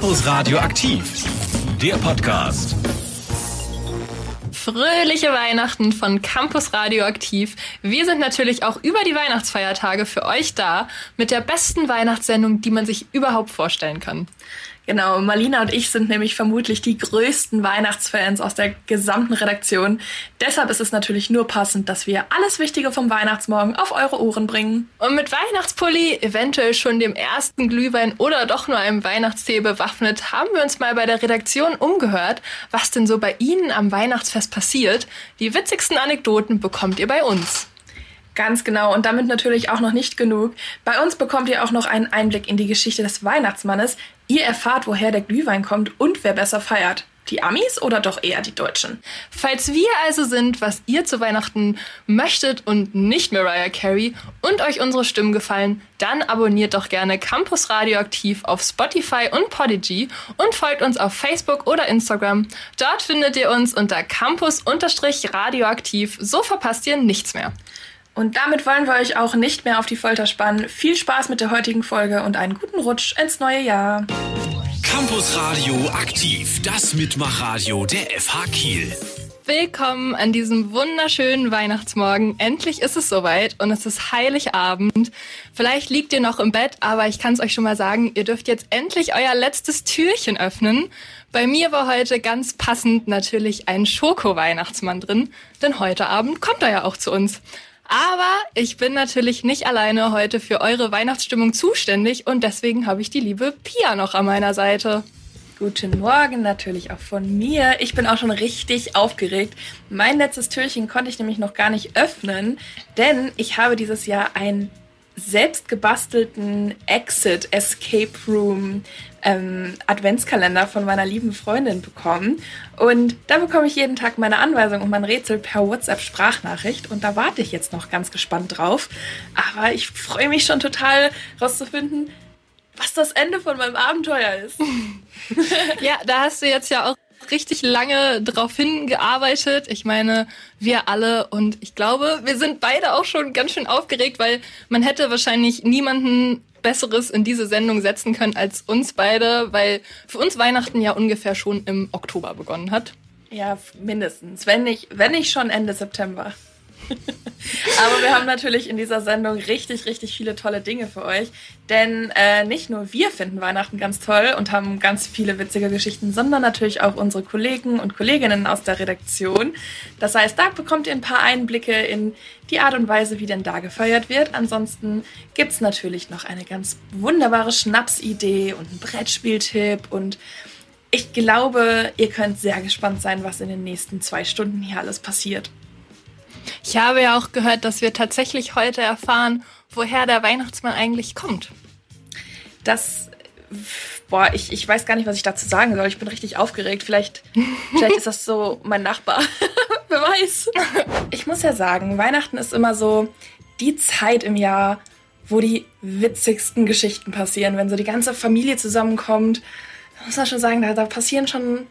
Campus Radio aktiv, der Podcast. Fröhliche Weihnachten von Campus Radioaktiv. Wir sind natürlich auch über die Weihnachtsfeiertage für euch da mit der besten Weihnachtssendung, die man sich überhaupt vorstellen kann. Genau, Marlina und ich sind nämlich vermutlich die größten Weihnachtsfans aus der gesamten Redaktion. Deshalb ist es natürlich nur passend, dass wir alles Wichtige vom Weihnachtsmorgen auf eure Ohren bringen. Und mit Weihnachtspulli, eventuell schon dem ersten Glühwein oder doch nur einem Weihnachtstee bewaffnet, haben wir uns mal bei der Redaktion umgehört, was denn so bei Ihnen am Weihnachtsfest passiert. Die witzigsten Anekdoten bekommt ihr bei uns. Ganz genau und damit natürlich auch noch nicht genug. Bei uns bekommt ihr auch noch einen Einblick in die Geschichte des Weihnachtsmannes. Ihr erfahrt, woher der Glühwein kommt und wer besser feiert. Die Amis oder doch eher die Deutschen? Falls wir also sind, was ihr zu Weihnachten möchtet und nicht Mariah Carey und euch unsere Stimmen gefallen, dann abonniert doch gerne Campus Radioaktiv auf Spotify und Podigy und folgt uns auf Facebook oder Instagram. Dort findet ihr uns unter Campus-Radioaktiv. So verpasst ihr nichts mehr. Und damit wollen wir euch auch nicht mehr auf die Folter spannen. Viel Spaß mit der heutigen Folge und einen guten Rutsch ins neue Jahr. Campus Radio aktiv, das Mitmachradio der FH Kiel. Willkommen an diesem wunderschönen Weihnachtsmorgen. Endlich ist es soweit und es ist Heiligabend. Vielleicht liegt ihr noch im Bett, aber ich kann es euch schon mal sagen, ihr dürft jetzt endlich euer letztes Türchen öffnen. Bei mir war heute ganz passend natürlich ein Schoko-Weihnachtsmann drin, denn heute Abend kommt er ja auch zu uns. Aber ich bin natürlich nicht alleine heute für eure Weihnachtsstimmung zuständig und deswegen habe ich die liebe Pia noch an meiner Seite. Guten Morgen natürlich auch von mir. Ich bin auch schon richtig aufgeregt. Mein letztes Türchen konnte ich nämlich noch gar nicht öffnen, denn ich habe dieses Jahr ein selbst gebastelten Exit Escape Room ähm, Adventskalender von meiner lieben Freundin bekommen. Und da bekomme ich jeden Tag meine Anweisung und mein Rätsel per WhatsApp-Sprachnachricht. Und da warte ich jetzt noch ganz gespannt drauf. Aber ich freue mich schon total rauszufinden, was das Ende von meinem Abenteuer ist. ja, da hast du jetzt ja auch richtig lange drauf hingearbeitet. Ich meine, wir alle und ich glaube, wir sind beide auch schon ganz schön aufgeregt, weil man hätte wahrscheinlich niemanden Besseres in diese Sendung setzen können als uns beide, weil für uns Weihnachten ja ungefähr schon im Oktober begonnen hat. Ja, mindestens. Wenn nicht, wenn nicht schon Ende September. Aber wir haben natürlich in dieser Sendung richtig, richtig viele tolle Dinge für euch. Denn äh, nicht nur wir finden Weihnachten ganz toll und haben ganz viele witzige Geschichten, sondern natürlich auch unsere Kollegen und Kolleginnen aus der Redaktion. Das heißt, da bekommt ihr ein paar Einblicke in die Art und Weise, wie denn da gefeiert wird. Ansonsten gibt es natürlich noch eine ganz wunderbare Schnapsidee und einen Brettspieltipp und ich glaube, ihr könnt sehr gespannt sein, was in den nächsten zwei Stunden hier alles passiert. Ich habe ja auch gehört, dass wir tatsächlich heute erfahren, woher der Weihnachtsmann eigentlich kommt. Das, boah, ich, ich weiß gar nicht, was ich dazu sagen soll. Ich bin richtig aufgeregt. Vielleicht, vielleicht ist das so mein Nachbar. Wer weiß. Ich muss ja sagen, Weihnachten ist immer so die Zeit im Jahr, wo die witzigsten Geschichten passieren, wenn so die ganze Familie zusammenkommt. Da muss man schon sagen, da, da passieren schon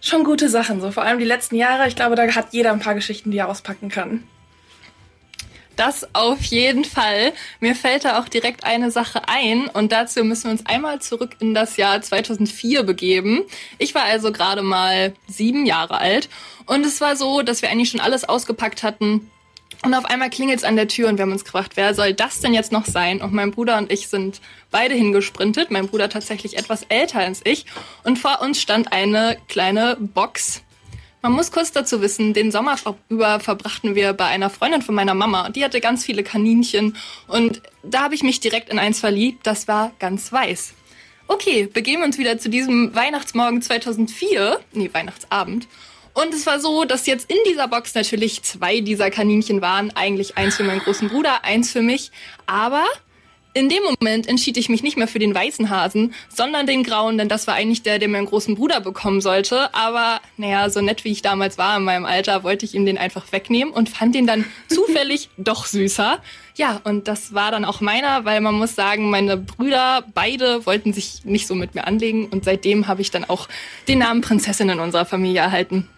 schon gute Sachen. So vor allem die letzten Jahre. Ich glaube, da hat jeder ein paar Geschichten, die er auspacken kann. Das auf jeden Fall. Mir fällt da auch direkt eine Sache ein und dazu müssen wir uns einmal zurück in das Jahr 2004 begeben. Ich war also gerade mal sieben Jahre alt und es war so, dass wir eigentlich schon alles ausgepackt hatten, und auf einmal klingelt es an der Tür und wir haben uns gefragt, wer soll das denn jetzt noch sein? Und mein Bruder und ich sind beide hingesprintet. Mein Bruder tatsächlich etwas älter als ich. Und vor uns stand eine kleine Box. Man muss kurz dazu wissen, den Sommer über verbrachten wir bei einer Freundin von meiner Mama. Die hatte ganz viele Kaninchen. Und da habe ich mich direkt in eins verliebt. Das war ganz weiß. Okay, begeben wir uns wieder zu diesem Weihnachtsmorgen 2004. Nee, Weihnachtsabend. Und es war so, dass jetzt in dieser Box natürlich zwei dieser Kaninchen waren. Eigentlich eins für meinen großen Bruder, eins für mich. Aber in dem Moment entschied ich mich nicht mehr für den weißen Hasen, sondern den grauen, denn das war eigentlich der, der meinen großen Bruder bekommen sollte. Aber naja, so nett wie ich damals war in meinem Alter, wollte ich ihm den einfach wegnehmen und fand den dann zufällig doch süßer. Ja, und das war dann auch meiner, weil man muss sagen, meine Brüder beide wollten sich nicht so mit mir anlegen und seitdem habe ich dann auch den Namen Prinzessin in unserer Familie erhalten.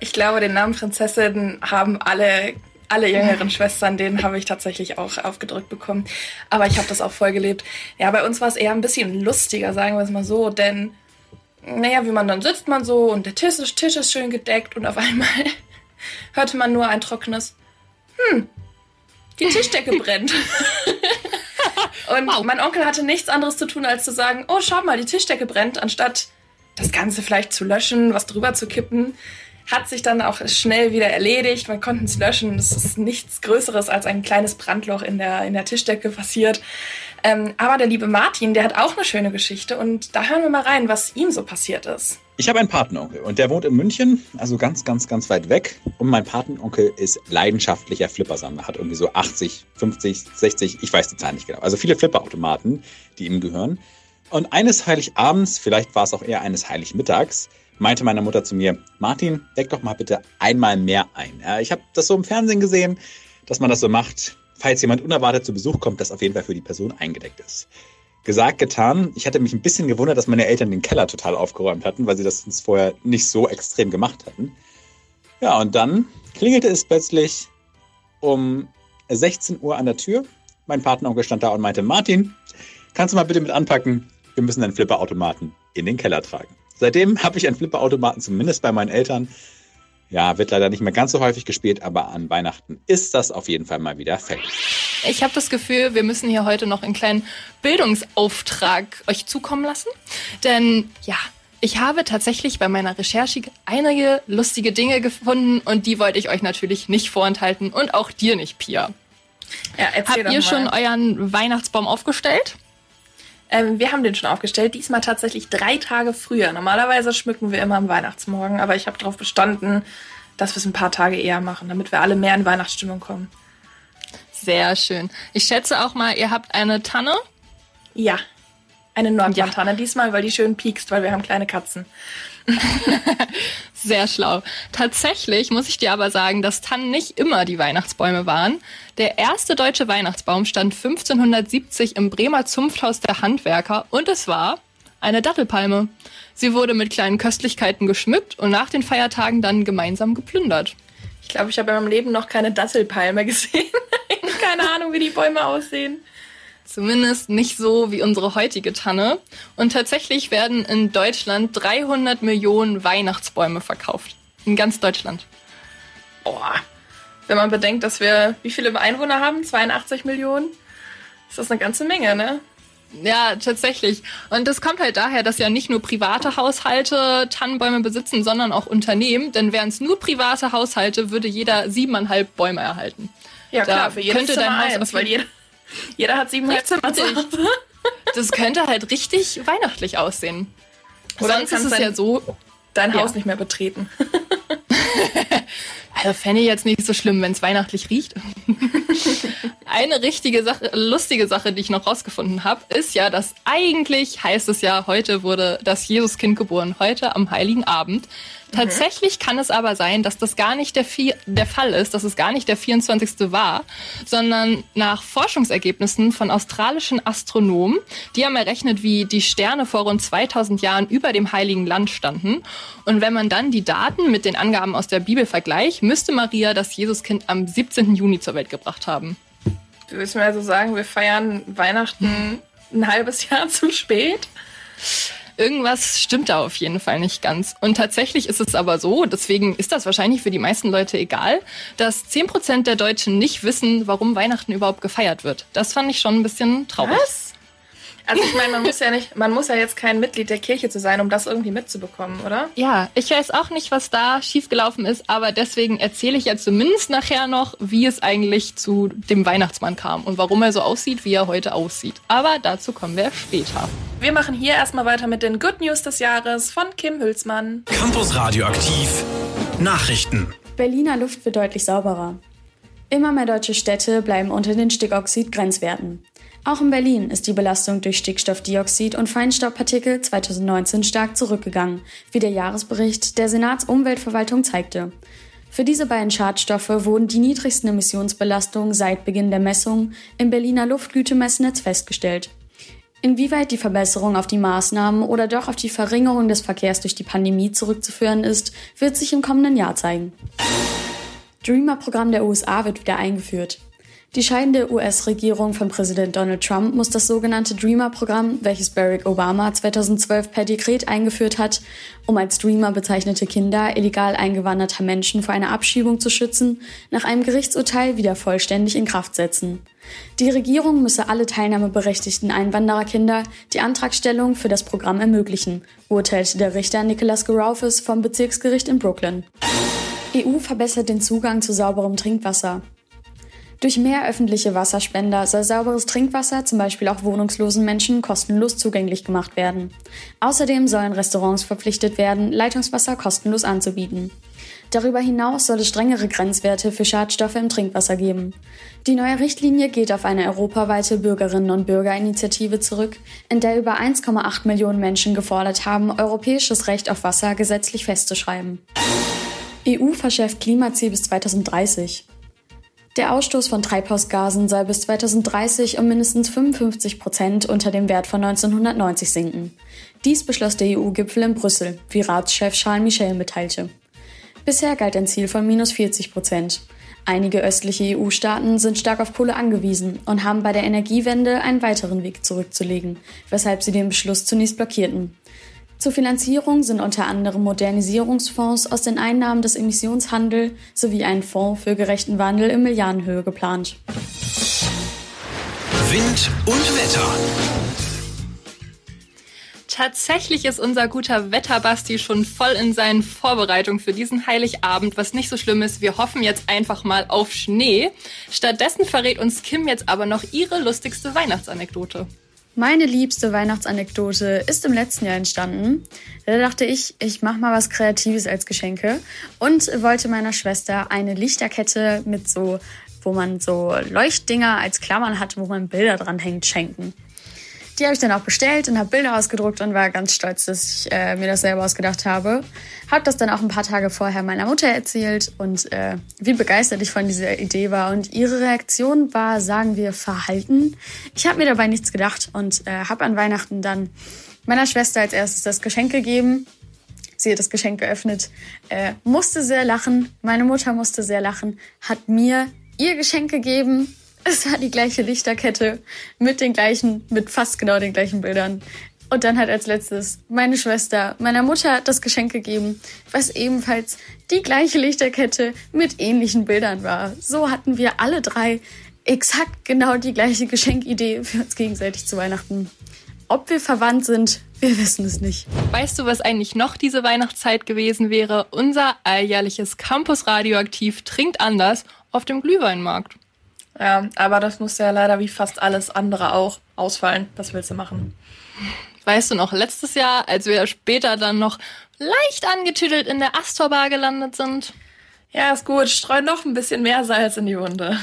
Ich glaube, den Namen Prinzessin haben alle alle jüngeren Schwestern, den habe ich tatsächlich auch aufgedrückt bekommen. Aber ich habe das auch voll gelebt. Ja, bei uns war es eher ein bisschen lustiger, sagen wir es mal so, denn naja, wie man dann sitzt man so und der Tisch ist, Tisch ist schön gedeckt und auf einmal hörte man nur ein trockenes Hm, die Tischdecke brennt. und wow. mein Onkel hatte nichts anderes zu tun, als zu sagen, oh, schau mal, die Tischdecke brennt, anstatt das Ganze vielleicht zu löschen, was drüber zu kippen. Hat sich dann auch schnell wieder erledigt. Man konnte es löschen. Es ist nichts Größeres als ein kleines Brandloch in der, in der Tischdecke passiert. Ähm, aber der liebe Martin, der hat auch eine schöne Geschichte und da hören wir mal rein, was ihm so passiert ist. Ich habe einen Patenonkel und der wohnt in München, also ganz, ganz, ganz weit weg. Und mein Patenonkel ist leidenschaftlicher Flippersammler, hat irgendwie so 80, 50, 60, ich weiß die Zahl nicht genau. Also viele Flipperautomaten, die ihm gehören. Und eines Heiligabends, vielleicht war es auch eher eines Heiligmittags, meinte meine Mutter zu mir, Martin, deck doch mal bitte einmal mehr ein. Ich habe das so im Fernsehen gesehen, dass man das so macht, falls jemand unerwartet zu Besuch kommt, dass auf jeden Fall für die Person eingedeckt ist. Gesagt, getan. Ich hatte mich ein bisschen gewundert, dass meine Eltern den Keller total aufgeräumt hatten, weil sie das uns vorher nicht so extrem gemacht hatten. Ja, und dann klingelte es plötzlich um 16 Uhr an der Tür. Mein Partneronkel stand da und meinte, Martin, kannst du mal bitte mit anpacken? Wir müssen deinen Flipperautomaten in den Keller tragen. Seitdem habe ich einen Flipperautomaten, zumindest bei meinen Eltern. Ja, wird leider nicht mehr ganz so häufig gespielt, aber an Weihnachten ist das auf jeden Fall mal wieder fällig. Ich habe das Gefühl, wir müssen hier heute noch einen kleinen Bildungsauftrag euch zukommen lassen. Denn ja, ich habe tatsächlich bei meiner Recherche einige lustige Dinge gefunden und die wollte ich euch natürlich nicht vorenthalten und auch dir nicht, Pia. Ja, Habt ihr schon euren Weihnachtsbaum aufgestellt? Ähm, wir haben den schon aufgestellt, diesmal tatsächlich drei Tage früher. Normalerweise schmücken wir immer am Weihnachtsmorgen, aber ich habe darauf bestanden, dass wir es ein paar Tage eher machen, damit wir alle mehr in Weihnachtsstimmung kommen. Sehr schön. Ich schätze auch mal, ihr habt eine Tanne? Ja, eine Nordlandtanne ja. diesmal, weil die schön piekst, weil wir haben kleine Katzen. Sehr schlau. Tatsächlich muss ich dir aber sagen, dass Tannen nicht immer die Weihnachtsbäume waren. Der erste deutsche Weihnachtsbaum stand 1570 im Bremer Zunfthaus der Handwerker und es war eine Dattelpalme. Sie wurde mit kleinen Köstlichkeiten geschmückt und nach den Feiertagen dann gemeinsam geplündert. Ich glaube, ich habe in meinem Leben noch keine Dattelpalme gesehen. keine Ahnung, wie die Bäume aussehen. Zumindest nicht so wie unsere heutige Tanne. Und tatsächlich werden in Deutschland 300 Millionen Weihnachtsbäume verkauft. In ganz Deutschland. Boah. Wenn man bedenkt, dass wir wie viele Einwohner haben? 82 Millionen? Ist das eine ganze Menge, ne? Ja, tatsächlich. Und das kommt halt daher, dass ja nicht nur private Haushalte Tannenbäume besitzen, sondern auch Unternehmen. Denn wären es nur private Haushalte, würde jeder siebeneinhalb Bäume erhalten. Ja, da klar, für jedes könnte Zimmer dein Haus eins, weil jeder, jeder hat sieben Zimmer zu Hause. Das könnte halt richtig weihnachtlich aussehen. Oder Sonst ist es ja so, dein Haus nicht mehr betreten. Also fände ich jetzt nicht so schlimm, wenn es weihnachtlich riecht. Eine richtige Sache, lustige Sache, die ich noch rausgefunden habe, ist ja, dass eigentlich heißt es ja, heute wurde das Jesuskind geboren, heute am Heiligen Abend. Tatsächlich kann es aber sein, dass das gar nicht der, der Fall ist, dass es gar nicht der 24. war, sondern nach Forschungsergebnissen von australischen Astronomen, die haben errechnet, wie die Sterne vor rund 2000 Jahren über dem Heiligen Land standen. Und wenn man dann die Daten mit den Angaben aus der Bibel vergleicht, müsste Maria das Jesuskind am 17. Juni zur Welt gebracht haben. Du willst mir also sagen, wir feiern Weihnachten ein halbes Jahr zu spät? Irgendwas stimmt da auf jeden Fall nicht ganz. Und tatsächlich ist es aber so, deswegen ist das wahrscheinlich für die meisten Leute egal, dass 10% der Deutschen nicht wissen, warum Weihnachten überhaupt gefeiert wird. Das fand ich schon ein bisschen traurig. Was? Also ich meine, man muss ja nicht, man muss ja jetzt kein Mitglied der Kirche zu sein, um das irgendwie mitzubekommen, oder? Ja, ich weiß auch nicht, was da schiefgelaufen ist, aber deswegen erzähle ich jetzt zumindest nachher noch, wie es eigentlich zu dem Weihnachtsmann kam und warum er so aussieht, wie er heute aussieht. Aber dazu kommen wir später. Wir machen hier erstmal weiter mit den Good News des Jahres von Kim Hülsmann. Campus Radioaktiv Nachrichten. Berliner Luft wird deutlich sauberer. Immer mehr deutsche Städte bleiben unter den Stickoxid-Grenzwerten. Auch in Berlin ist die Belastung durch Stickstoffdioxid und Feinstaubpartikel 2019 stark zurückgegangen, wie der Jahresbericht der Senatsumweltverwaltung zeigte. Für diese beiden Schadstoffe wurden die niedrigsten Emissionsbelastungen seit Beginn der Messung im Berliner Luftgütemessnetz festgestellt. Inwieweit die Verbesserung auf die Maßnahmen oder doch auf die Verringerung des Verkehrs durch die Pandemie zurückzuführen ist, wird sich im kommenden Jahr zeigen. Dreamer-Programm der USA wird wieder eingeführt. Die scheidende US-Regierung von Präsident Donald Trump muss das sogenannte Dreamer-Programm, welches Barack Obama 2012 per Dekret eingeführt hat, um als Dreamer bezeichnete Kinder illegal eingewanderter Menschen vor einer Abschiebung zu schützen, nach einem Gerichtsurteil wieder vollständig in Kraft setzen. Die Regierung müsse alle teilnahmeberechtigten Einwandererkinder die Antragstellung für das Programm ermöglichen, urteilte der Richter Nicholas Garaufis vom Bezirksgericht in Brooklyn. EU verbessert den Zugang zu sauberem Trinkwasser. Durch mehr öffentliche Wasserspender soll sauberes Trinkwasser zum Beispiel auch wohnungslosen Menschen kostenlos zugänglich gemacht werden. Außerdem sollen Restaurants verpflichtet werden, Leitungswasser kostenlos anzubieten. Darüber hinaus soll es strengere Grenzwerte für Schadstoffe im Trinkwasser geben. Die neue Richtlinie geht auf eine europaweite Bürgerinnen und Bürgerinitiative zurück, in der über 1,8 Millionen Menschen gefordert haben, europäisches Recht auf Wasser gesetzlich festzuschreiben. EU verschärft Klimaziel bis 2030. Der Ausstoß von Treibhausgasen soll bis 2030 um mindestens 55 Prozent unter dem Wert von 1990 sinken. Dies beschloss der EU-Gipfel in Brüssel, wie Ratschef Charles Michel mitteilte. Bisher galt ein Ziel von minus 40 Prozent. Einige östliche EU-Staaten sind stark auf Kohle angewiesen und haben bei der Energiewende einen weiteren Weg zurückzulegen, weshalb sie den Beschluss zunächst blockierten. Zur Finanzierung sind unter anderem Modernisierungsfonds aus den Einnahmen des Emissionshandels sowie ein Fonds für gerechten Wandel in Milliardenhöhe geplant. Wind und Wetter. Tatsächlich ist unser guter Wetterbasti schon voll in seinen Vorbereitungen für diesen Heiligabend, was nicht so schlimm ist. Wir hoffen jetzt einfach mal auf Schnee. Stattdessen verrät uns Kim jetzt aber noch ihre lustigste Weihnachtsanekdote. Meine liebste Weihnachtsanekdote ist im letzten Jahr entstanden. Da dachte ich, ich mache mal was Kreatives als Geschenke und wollte meiner Schwester eine Lichterkette mit so, wo man so Leuchtdinger als Klammern hat, wo man Bilder dran hängt, schenken. Die habe ich dann auch bestellt und habe Bilder ausgedruckt und war ganz stolz, dass ich äh, mir das selber ausgedacht habe. Habe das dann auch ein paar Tage vorher meiner Mutter erzählt und äh, wie begeistert ich von dieser Idee war. Und ihre Reaktion war, sagen wir, verhalten. Ich habe mir dabei nichts gedacht und äh, habe an Weihnachten dann meiner Schwester als erstes das Geschenk gegeben. Sie hat das Geschenk geöffnet, äh, musste sehr lachen. Meine Mutter musste sehr lachen, hat mir ihr Geschenk gegeben es war die gleiche Lichterkette mit den gleichen, mit fast genau den gleichen Bildern. Und dann hat als letztes meine Schwester meiner Mutter das Geschenk gegeben, was ebenfalls die gleiche Lichterkette mit ähnlichen Bildern war. So hatten wir alle drei exakt genau die gleiche Geschenkidee für uns gegenseitig zu Weihnachten. Ob wir verwandt sind, wir wissen es nicht. Weißt du, was eigentlich noch diese Weihnachtszeit gewesen wäre? Unser alljährliches Campus Radioaktiv trinkt anders auf dem Glühweinmarkt. Ja, aber das musste ja leider wie fast alles andere auch ausfallen. Was willst du machen? Weißt du noch, letztes Jahr, als wir später dann noch leicht angetüdelt in der Astorbar gelandet sind? Ja, ist gut. Streu noch ein bisschen mehr Salz in die Wunde.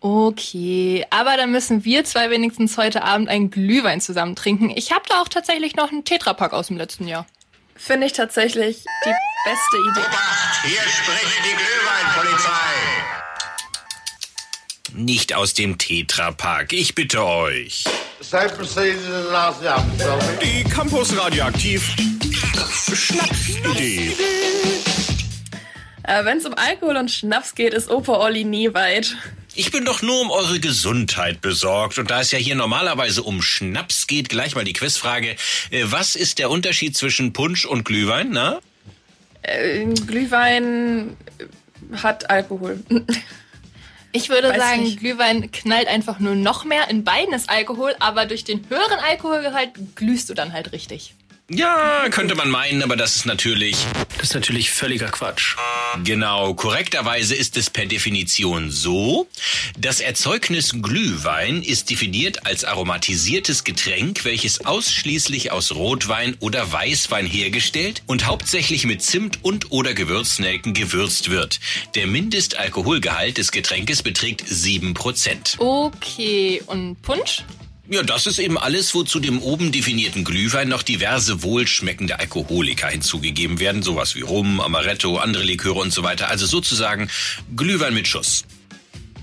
Okay, aber dann müssen wir zwei wenigstens heute Abend einen Glühwein zusammen trinken. Ich habe da auch tatsächlich noch einen Tetrapack aus dem letzten Jahr. Finde ich tatsächlich die beste Idee. Obacht, hier spricht die Glühweinpolizei. Nicht aus dem Tetrapack, ich bitte euch. Die Campus Radioaktiv Schnapsidee. Äh, Wenn es um Alkohol und Schnaps geht, ist Opa Olli nie weit. Ich bin doch nur um eure Gesundheit besorgt. Und da es ja hier normalerweise um Schnaps geht, gleich mal die Quizfrage. Äh, Was ist der Unterschied zwischen Punsch und Glühwein, na? Äh, Glühwein hat Alkohol. Ich würde Weiß sagen, nicht. Glühwein knallt einfach nur noch mehr. In beiden ist Alkohol, aber durch den höheren Alkoholgehalt glühst du dann halt richtig. Ja, könnte man meinen, aber das ist natürlich... Das ist natürlich völliger Quatsch. Genau, korrekterweise ist es per Definition so, das Erzeugnis Glühwein ist definiert als aromatisiertes Getränk, welches ausschließlich aus Rotwein oder Weißwein hergestellt und hauptsächlich mit Zimt und oder Gewürznelken gewürzt wird. Der Mindestalkoholgehalt des Getränkes beträgt 7%. Okay, und Punsch? Ja, das ist eben alles, wo zu dem oben definierten Glühwein noch diverse wohlschmeckende Alkoholiker hinzugegeben werden. Sowas wie Rum, Amaretto, andere Liköre und so weiter. Also sozusagen Glühwein mit Schuss.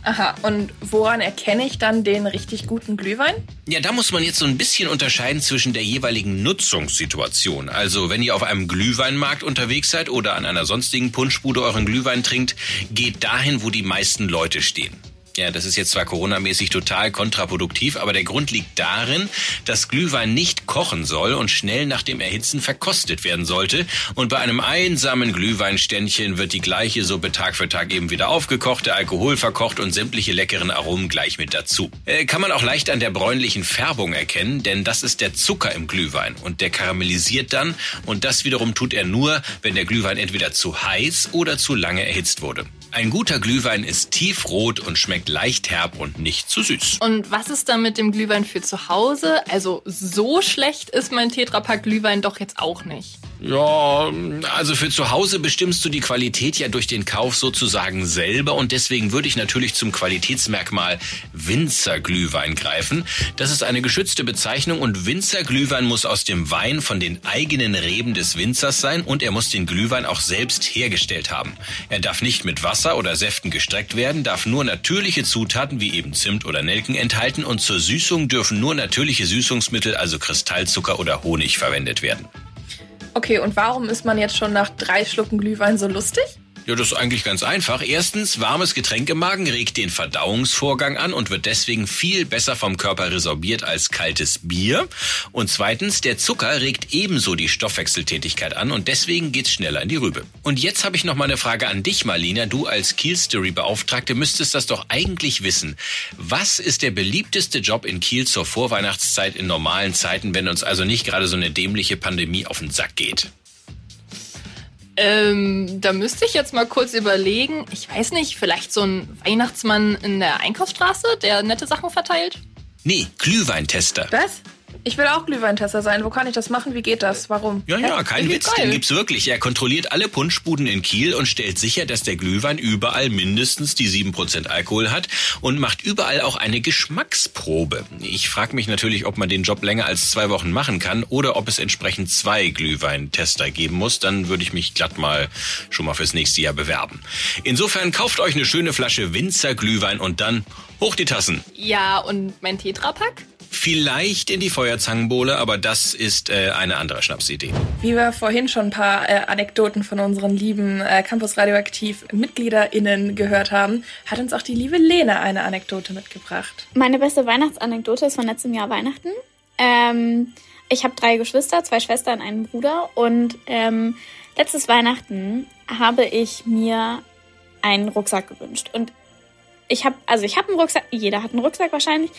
Aha, und woran erkenne ich dann den richtig guten Glühwein? Ja, da muss man jetzt so ein bisschen unterscheiden zwischen der jeweiligen Nutzungssituation. Also, wenn ihr auf einem Glühweinmarkt unterwegs seid oder an einer sonstigen Punschbude euren Glühwein trinkt, geht dahin, wo die meisten Leute stehen. Ja, das ist jetzt zwar coronamäßig total kontraproduktiv, aber der Grund liegt darin, dass Glühwein nicht kochen soll und schnell nach dem Erhitzen verkostet werden sollte. Und bei einem einsamen Glühweinständchen wird die gleiche Suppe Tag für Tag eben wieder aufgekocht, der Alkohol verkocht und sämtliche leckeren Aromen gleich mit dazu. Äh, kann man auch leicht an der bräunlichen Färbung erkennen, denn das ist der Zucker im Glühwein und der karamellisiert dann und das wiederum tut er nur, wenn der Glühwein entweder zu heiß oder zu lange erhitzt wurde. Ein guter Glühwein ist tiefrot und schmeckt leicht herb und nicht zu süß. Und was ist dann mit dem Glühwein für zu Hause? Also so schlecht ist mein Tetrapack Glühwein doch jetzt auch nicht. Ja, also für zu Hause bestimmst du die Qualität ja durch den Kauf sozusagen selber und deswegen würde ich natürlich zum Qualitätsmerkmal Winzerglühwein greifen. Das ist eine geschützte Bezeichnung und Winzerglühwein muss aus dem Wein von den eigenen Reben des Winzers sein und er muss den Glühwein auch selbst hergestellt haben. Er darf nicht mit Wasser oder Säften gestreckt werden, darf nur natürliche Zutaten wie eben Zimt oder Nelken enthalten und zur Süßung dürfen nur natürliche Süßungsmittel, also Kristallzucker oder Honig verwendet werden. Okay, und warum ist man jetzt schon nach drei Schlucken Glühwein so lustig? Ja, das ist eigentlich ganz einfach. Erstens, warmes Getränk im Magen regt den Verdauungsvorgang an und wird deswegen viel besser vom Körper resorbiert als kaltes Bier. Und zweitens, der Zucker regt ebenso die Stoffwechseltätigkeit an und deswegen geht's schneller in die Rübe. Und jetzt habe ich noch mal eine Frage an dich, Marlina. Du als Kiel-Story-Beauftragte müsstest das doch eigentlich wissen. Was ist der beliebteste Job in Kiel zur Vorweihnachtszeit in normalen Zeiten, wenn uns also nicht gerade so eine dämliche Pandemie auf den Sack geht? Ähm, da müsste ich jetzt mal kurz überlegen. Ich weiß nicht, vielleicht so ein Weihnachtsmann in der Einkaufsstraße, der nette Sachen verteilt? Nee, Glühweintester. Was? Ich will auch Glühweintester sein. Wo kann ich das machen? Wie geht das? Warum? Ja, ja, kein Witz, geil. den gibt's wirklich. Er kontrolliert alle Punschbuden in Kiel und stellt sicher, dass der Glühwein überall mindestens die 7% Alkohol hat und macht überall auch eine Geschmacksprobe. Ich frage mich natürlich, ob man den Job länger als zwei Wochen machen kann oder ob es entsprechend zwei Glühweintester geben muss. Dann würde ich mich glatt mal schon mal fürs nächste Jahr bewerben. Insofern kauft euch eine schöne Flasche Winzer Glühwein und dann hoch die Tassen. Ja, und mein Tetrapack? Vielleicht in die Feuerzangenbowle, aber das ist äh, eine andere Schnapsidee. Wie wir vorhin schon ein paar äh, Anekdoten von unseren lieben äh, Campus Radioaktiv MitgliederInnen gehört haben, hat uns auch die liebe Lena eine Anekdote mitgebracht. Meine beste Weihnachtsanekdote ist von letztem Jahr Weihnachten. Ähm, ich habe drei Geschwister, zwei Schwestern, einen Bruder. Und ähm, letztes Weihnachten habe ich mir einen Rucksack gewünscht. Und ich habe, also ich habe einen Rucksack, jeder hat einen Rucksack wahrscheinlich.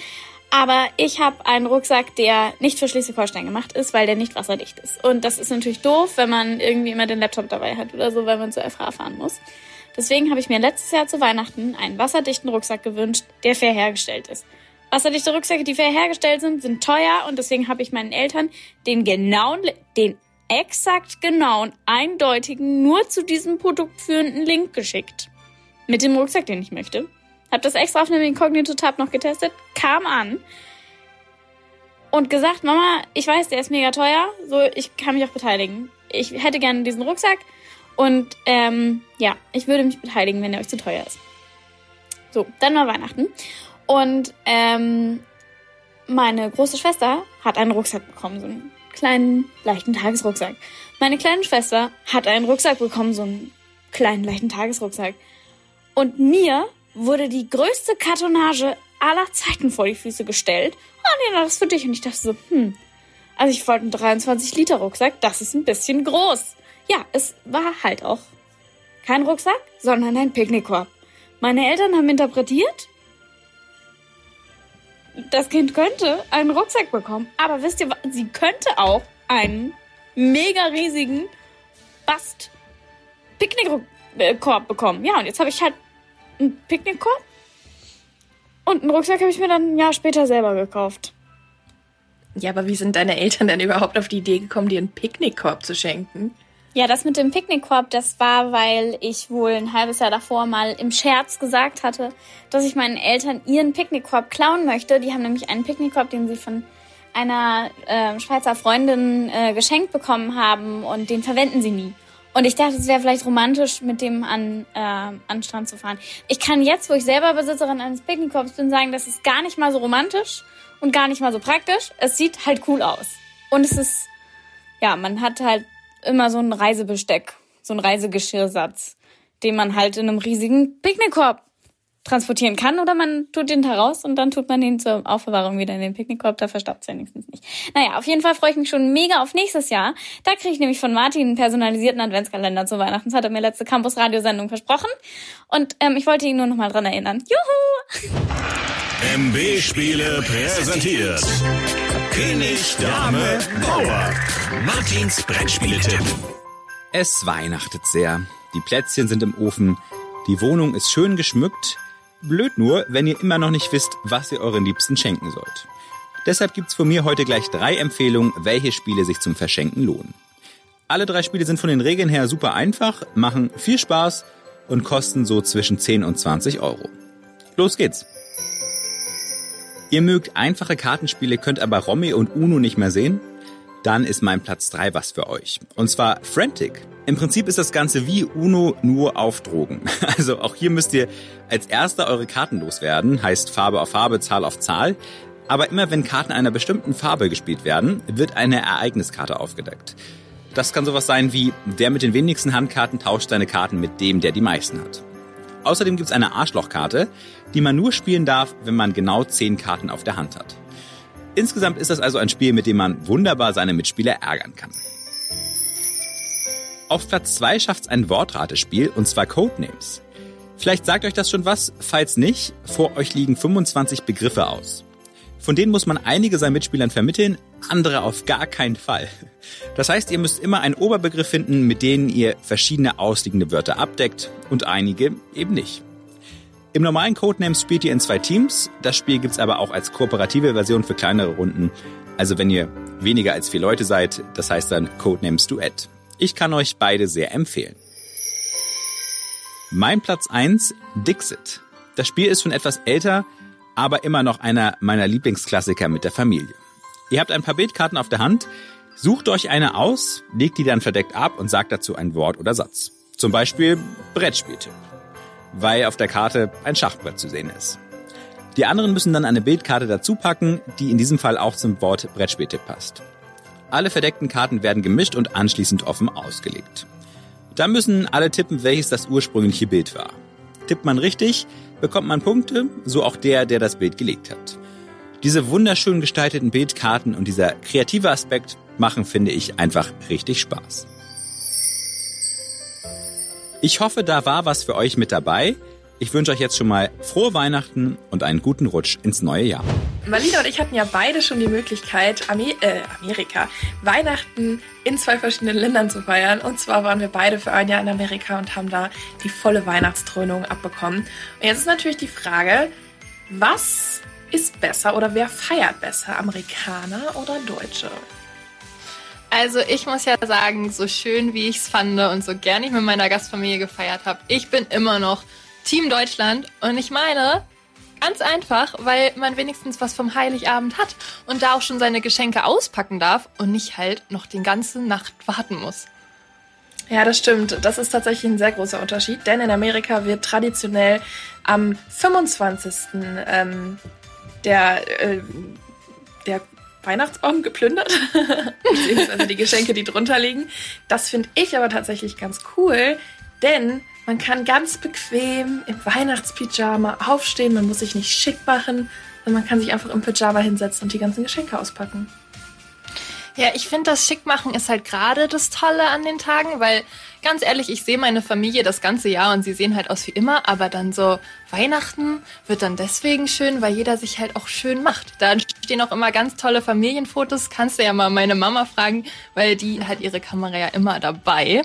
Aber ich habe einen Rucksack, der nicht für Schleswig-Holstein gemacht ist, weil der nicht wasserdicht ist. Und das ist natürlich doof, wenn man irgendwie immer den Laptop dabei hat oder so, weil man zur FH fahren muss. Deswegen habe ich mir letztes Jahr zu Weihnachten einen wasserdichten Rucksack gewünscht, der fair hergestellt ist. Wasserdichte Rucksäcke, die fair hergestellt sind, sind teuer und deswegen habe ich meinen Eltern den genauen, den exakt genauen, eindeutigen, nur zu diesem Produkt führenden Link geschickt. Mit dem Rucksack, den ich möchte. Hab das extra auf einem Inkognito-Tab noch getestet, kam an und gesagt, Mama, ich weiß, der ist mega teuer, so ich kann mich auch beteiligen. Ich hätte gerne diesen Rucksack und ähm, ja, ich würde mich beteiligen, wenn der euch zu teuer ist. So, dann war Weihnachten und ähm, meine große Schwester hat einen Rucksack bekommen, so einen kleinen, leichten Tagesrucksack. Meine kleine Schwester hat einen Rucksack bekommen, so einen kleinen, leichten Tagesrucksack. Und mir wurde die größte Kartonage aller Zeiten vor die Füße gestellt. Ah, nee, das ist für dich. Und ich dachte so, hm. Also ich wollte einen 23 Liter Rucksack, das ist ein bisschen groß. Ja, es war halt auch kein Rucksack, sondern ein Picknickkorb. Meine Eltern haben interpretiert, das Kind könnte einen Rucksack bekommen. Aber wisst ihr, sie könnte auch einen mega riesigen Bast Picknickkorb bekommen. Ja, und jetzt habe ich halt einen Picknickkorb und einen Rucksack habe ich mir dann ein Jahr später selber gekauft. Ja, aber wie sind deine Eltern denn überhaupt auf die Idee gekommen, dir einen Picknickkorb zu schenken? Ja, das mit dem Picknickkorb, das war, weil ich wohl ein halbes Jahr davor mal im Scherz gesagt hatte, dass ich meinen Eltern ihren Picknickkorb klauen möchte. Die haben nämlich einen Picknickkorb, den sie von einer äh, Schweizer Freundin äh, geschenkt bekommen haben und den verwenden sie nie. Und ich dachte, es wäre vielleicht romantisch, mit dem an, äh, an den Strand zu fahren. Ich kann jetzt, wo ich selber Besitzerin eines Picknickkorbs bin, sagen, das ist gar nicht mal so romantisch und gar nicht mal so praktisch. Es sieht halt cool aus. Und es ist, ja, man hat halt immer so ein Reisebesteck, so ein Reisegeschirrsatz, den man halt in einem riesigen Picknickkorb transportieren kann oder man tut ihn da raus und dann tut man ihn zur Aufbewahrung wieder in den Picknickkorb, da verstaubt es wenigstens nicht. Naja, auf jeden Fall freue ich mich schon mega auf nächstes Jahr. Da kriege ich nämlich von Martin einen personalisierten Adventskalender zu Weihnachten. Das hat er mir letzte Campus-Radiosendung versprochen und ähm, ich wollte ihn nur noch mal dran erinnern. Juhu! MB-Spiele präsentiert. König, Dame, Bauer. Martins Brettspieletipp. Es weihnachtet sehr. Die Plätzchen sind im Ofen. Die Wohnung ist schön geschmückt. Blöd nur, wenn ihr immer noch nicht wisst, was ihr euren Liebsten schenken sollt. Deshalb gibt's von mir heute gleich drei Empfehlungen, welche Spiele sich zum Verschenken lohnen. Alle drei Spiele sind von den Regeln her super einfach, machen viel Spaß und kosten so zwischen 10 und 20 Euro. Los geht's! Ihr mögt einfache Kartenspiele, könnt aber Romy und Uno nicht mehr sehen? Dann ist mein Platz 3 was für euch. Und zwar Frantic. Im Prinzip ist das Ganze wie Uno nur auf Drogen. Also auch hier müsst ihr als erster eure Karten loswerden, heißt Farbe auf Farbe, Zahl auf Zahl. Aber immer wenn Karten einer bestimmten Farbe gespielt werden, wird eine Ereigniskarte aufgedeckt. Das kann sowas sein wie, der mit den wenigsten Handkarten tauscht seine Karten mit dem, der die meisten hat. Außerdem gibt's eine Arschlochkarte, die man nur spielen darf, wenn man genau 10 Karten auf der Hand hat. Insgesamt ist das also ein Spiel, mit dem man wunderbar seine Mitspieler ärgern kann. Auf Platz 2 schafft's ein Wortratespiel, und zwar Codenames. Vielleicht sagt euch das schon was, falls nicht, vor euch liegen 25 Begriffe aus. Von denen muss man einige seinen Mitspielern vermitteln, andere auf gar keinen Fall. Das heißt, ihr müsst immer einen Oberbegriff finden, mit denen ihr verschiedene ausliegende Wörter abdeckt und einige eben nicht. Im normalen Codenames spielt ihr in zwei Teams. Das Spiel gibt's aber auch als kooperative Version für kleinere Runden. Also wenn ihr weniger als vier Leute seid, das heißt dann Codenames Duett. Ich kann euch beide sehr empfehlen. Mein Platz 1, Dixit. Das Spiel ist schon etwas älter, aber immer noch einer meiner Lieblingsklassiker mit der Familie. Ihr habt ein paar Bildkarten auf der Hand, sucht euch eine aus, legt die dann verdeckt ab und sagt dazu ein Wort oder Satz. Zum Beispiel Brettspieltipp, weil auf der Karte ein Schachbrett zu sehen ist. Die anderen müssen dann eine Bildkarte dazu packen, die in diesem Fall auch zum Wort Brettspieltipp passt. Alle verdeckten Karten werden gemischt und anschließend offen ausgelegt. Dann müssen alle tippen, welches das ursprüngliche Bild war. Tippt man richtig, bekommt man Punkte, so auch der, der das Bild gelegt hat. Diese wunderschön gestalteten Bildkarten und dieser kreative Aspekt machen, finde ich, einfach richtig Spaß. Ich hoffe, da war was für euch mit dabei. Ich wünsche euch jetzt schon mal frohe Weihnachten und einen guten Rutsch ins neue Jahr. Malina und ich hatten ja beide schon die Möglichkeit, Amer äh, Amerika, Weihnachten in zwei verschiedenen Ländern zu feiern. Und zwar waren wir beide für ein Jahr in Amerika und haben da die volle Weihnachtsdröhnung abbekommen. Und jetzt ist natürlich die Frage, was ist besser oder wer feiert besser, Amerikaner oder Deutsche? Also ich muss ja sagen, so schön wie ich es fand und so gern ich mit meiner Gastfamilie gefeiert habe, ich bin immer noch Team Deutschland. Und ich meine, ganz einfach, weil man wenigstens was vom Heiligabend hat und da auch schon seine Geschenke auspacken darf und nicht halt noch die ganze Nacht warten muss. Ja, das stimmt. Das ist tatsächlich ein sehr großer Unterschied, denn in Amerika wird traditionell am 25. Ähm, der, äh, der Weihnachtsbaum geplündert, beziehungsweise die Geschenke, die drunter liegen. Das finde ich aber tatsächlich ganz cool, denn man kann ganz bequem im Weihnachtspyjama aufstehen, man muss sich nicht schick machen, sondern man kann sich einfach im Pyjama hinsetzen und die ganzen Geschenke auspacken. Ja, ich finde, das Schickmachen ist halt gerade das Tolle an den Tagen, weil ganz ehrlich, ich sehe meine Familie das ganze Jahr und sie sehen halt aus wie immer, aber dann so Weihnachten wird dann deswegen schön, weil jeder sich halt auch schön macht. Da stehen auch immer ganz tolle Familienfotos. Kannst du ja mal meine Mama fragen, weil die hat ihre Kamera ja immer dabei.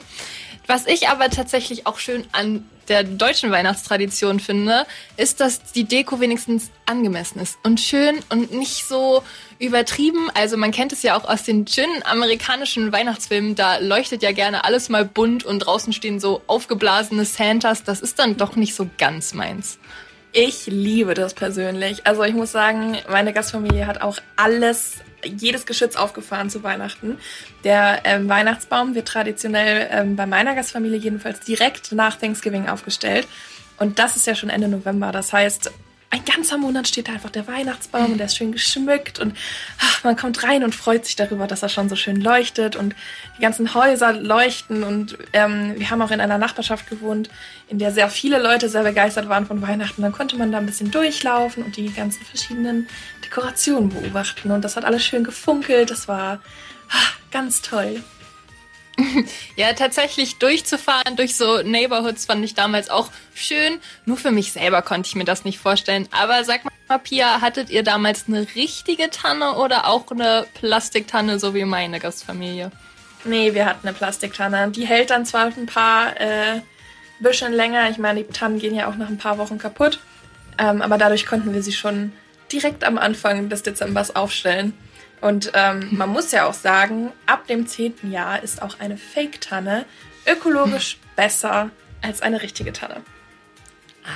Was ich aber tatsächlich auch schön an der deutschen Weihnachtstradition finde, ist, dass die Deko wenigstens angemessen ist und schön und nicht so übertrieben. Also man kennt es ja auch aus den schönen amerikanischen Weihnachtsfilmen, da leuchtet ja gerne alles mal bunt und draußen stehen so aufgeblasene Santas. Das ist dann doch nicht so ganz meins. Ich liebe das persönlich. Also ich muss sagen, meine Gastfamilie hat auch alles, jedes Geschütz aufgefahren zu Weihnachten. Der ähm, Weihnachtsbaum wird traditionell ähm, bei meiner Gastfamilie jedenfalls direkt nach Thanksgiving aufgestellt. Und das ist ja schon Ende November. Das heißt, ein ganzer Monat steht da einfach der Weihnachtsbaum und der ist schön geschmückt und ach, man kommt rein und freut sich darüber, dass er schon so schön leuchtet und die ganzen Häuser leuchten und ähm, wir haben auch in einer Nachbarschaft gewohnt, in der sehr viele Leute sehr begeistert waren von Weihnachten. Dann konnte man da ein bisschen durchlaufen und die ganzen verschiedenen Dekorationen beobachten und das hat alles schön gefunkelt. Das war ach, ganz toll. Ja, tatsächlich durchzufahren durch so Neighborhoods fand ich damals auch schön. Nur für mich selber konnte ich mir das nicht vorstellen. Aber sag mal, Pia, hattet ihr damals eine richtige Tanne oder auch eine Plastiktanne, so wie meine Gastfamilie? Nee, wir hatten eine Plastiktanne. Die hält dann zwar ein paar äh, bisschen länger. Ich meine, die Tannen gehen ja auch nach ein paar Wochen kaputt. Ähm, aber dadurch konnten wir sie schon direkt am Anfang des Dezembers aufstellen. Und ähm, man muss ja auch sagen, ab dem zehnten Jahr ist auch eine Fake-Tanne ökologisch besser als eine richtige Tanne.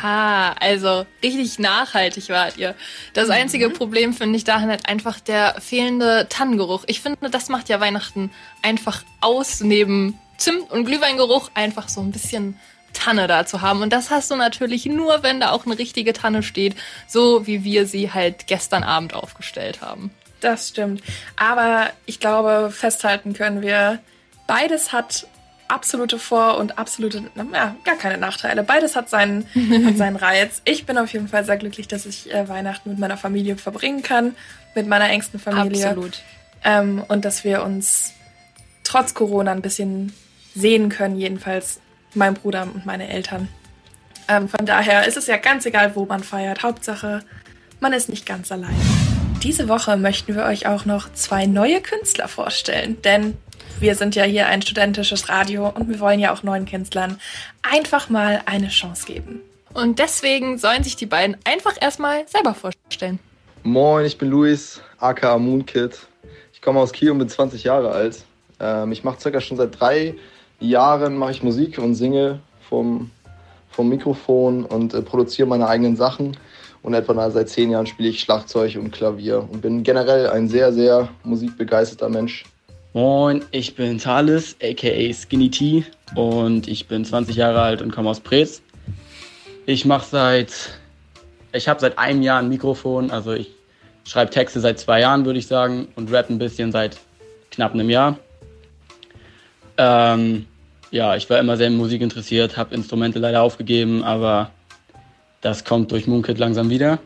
Ah, also richtig nachhaltig wart ihr. Das einzige Problem finde ich darin halt einfach der fehlende Tannengeruch. Ich finde, das macht ja Weihnachten einfach aus, neben Zimt und Glühweingeruch einfach so ein bisschen Tanne da zu haben. Und das hast du natürlich nur, wenn da auch eine richtige Tanne steht, so wie wir sie halt gestern Abend aufgestellt haben. Das stimmt. Aber ich glaube, festhalten können wir, beides hat absolute Vor- und absolute, ja, gar keine Nachteile. Beides hat seinen, hat seinen Reiz. Ich bin auf jeden Fall sehr glücklich, dass ich äh, Weihnachten mit meiner Familie verbringen kann, mit meiner engsten Familie. Absolut. Ähm, und dass wir uns trotz Corona ein bisschen sehen können, jedenfalls mein Bruder und meine Eltern. Ähm, von daher ist es ja ganz egal, wo man feiert. Hauptsache, man ist nicht ganz allein. Diese Woche möchten wir euch auch noch zwei neue Künstler vorstellen, denn wir sind ja hier ein studentisches Radio und wir wollen ja auch neuen Künstlern einfach mal eine Chance geben. Und deswegen sollen sich die beiden einfach erstmal selber vorstellen. Moin, ich bin Luis, aka Moonkid. Ich komme aus Kiel und bin 20 Jahre alt. Ähm, ich mache circa schon seit drei Jahren mache ich Musik und singe vom, vom Mikrofon und äh, produziere meine eigenen Sachen. Und etwa seit zehn Jahren spiele ich Schlagzeug und Klavier und bin generell ein sehr, sehr musikbegeisterter Mensch. Moin, ich bin Thales, aka Skinny T und ich bin 20 Jahre alt und komme aus Preetz. Ich mache seit, ich habe seit einem Jahr ein Mikrofon, also ich schreibe Texte seit zwei Jahren, würde ich sagen, und rap ein bisschen seit knapp einem Jahr. Ähm, ja, ich war immer sehr in Musik interessiert, habe Instrumente leider aufgegeben, aber das kommt durch Moonkid langsam wieder.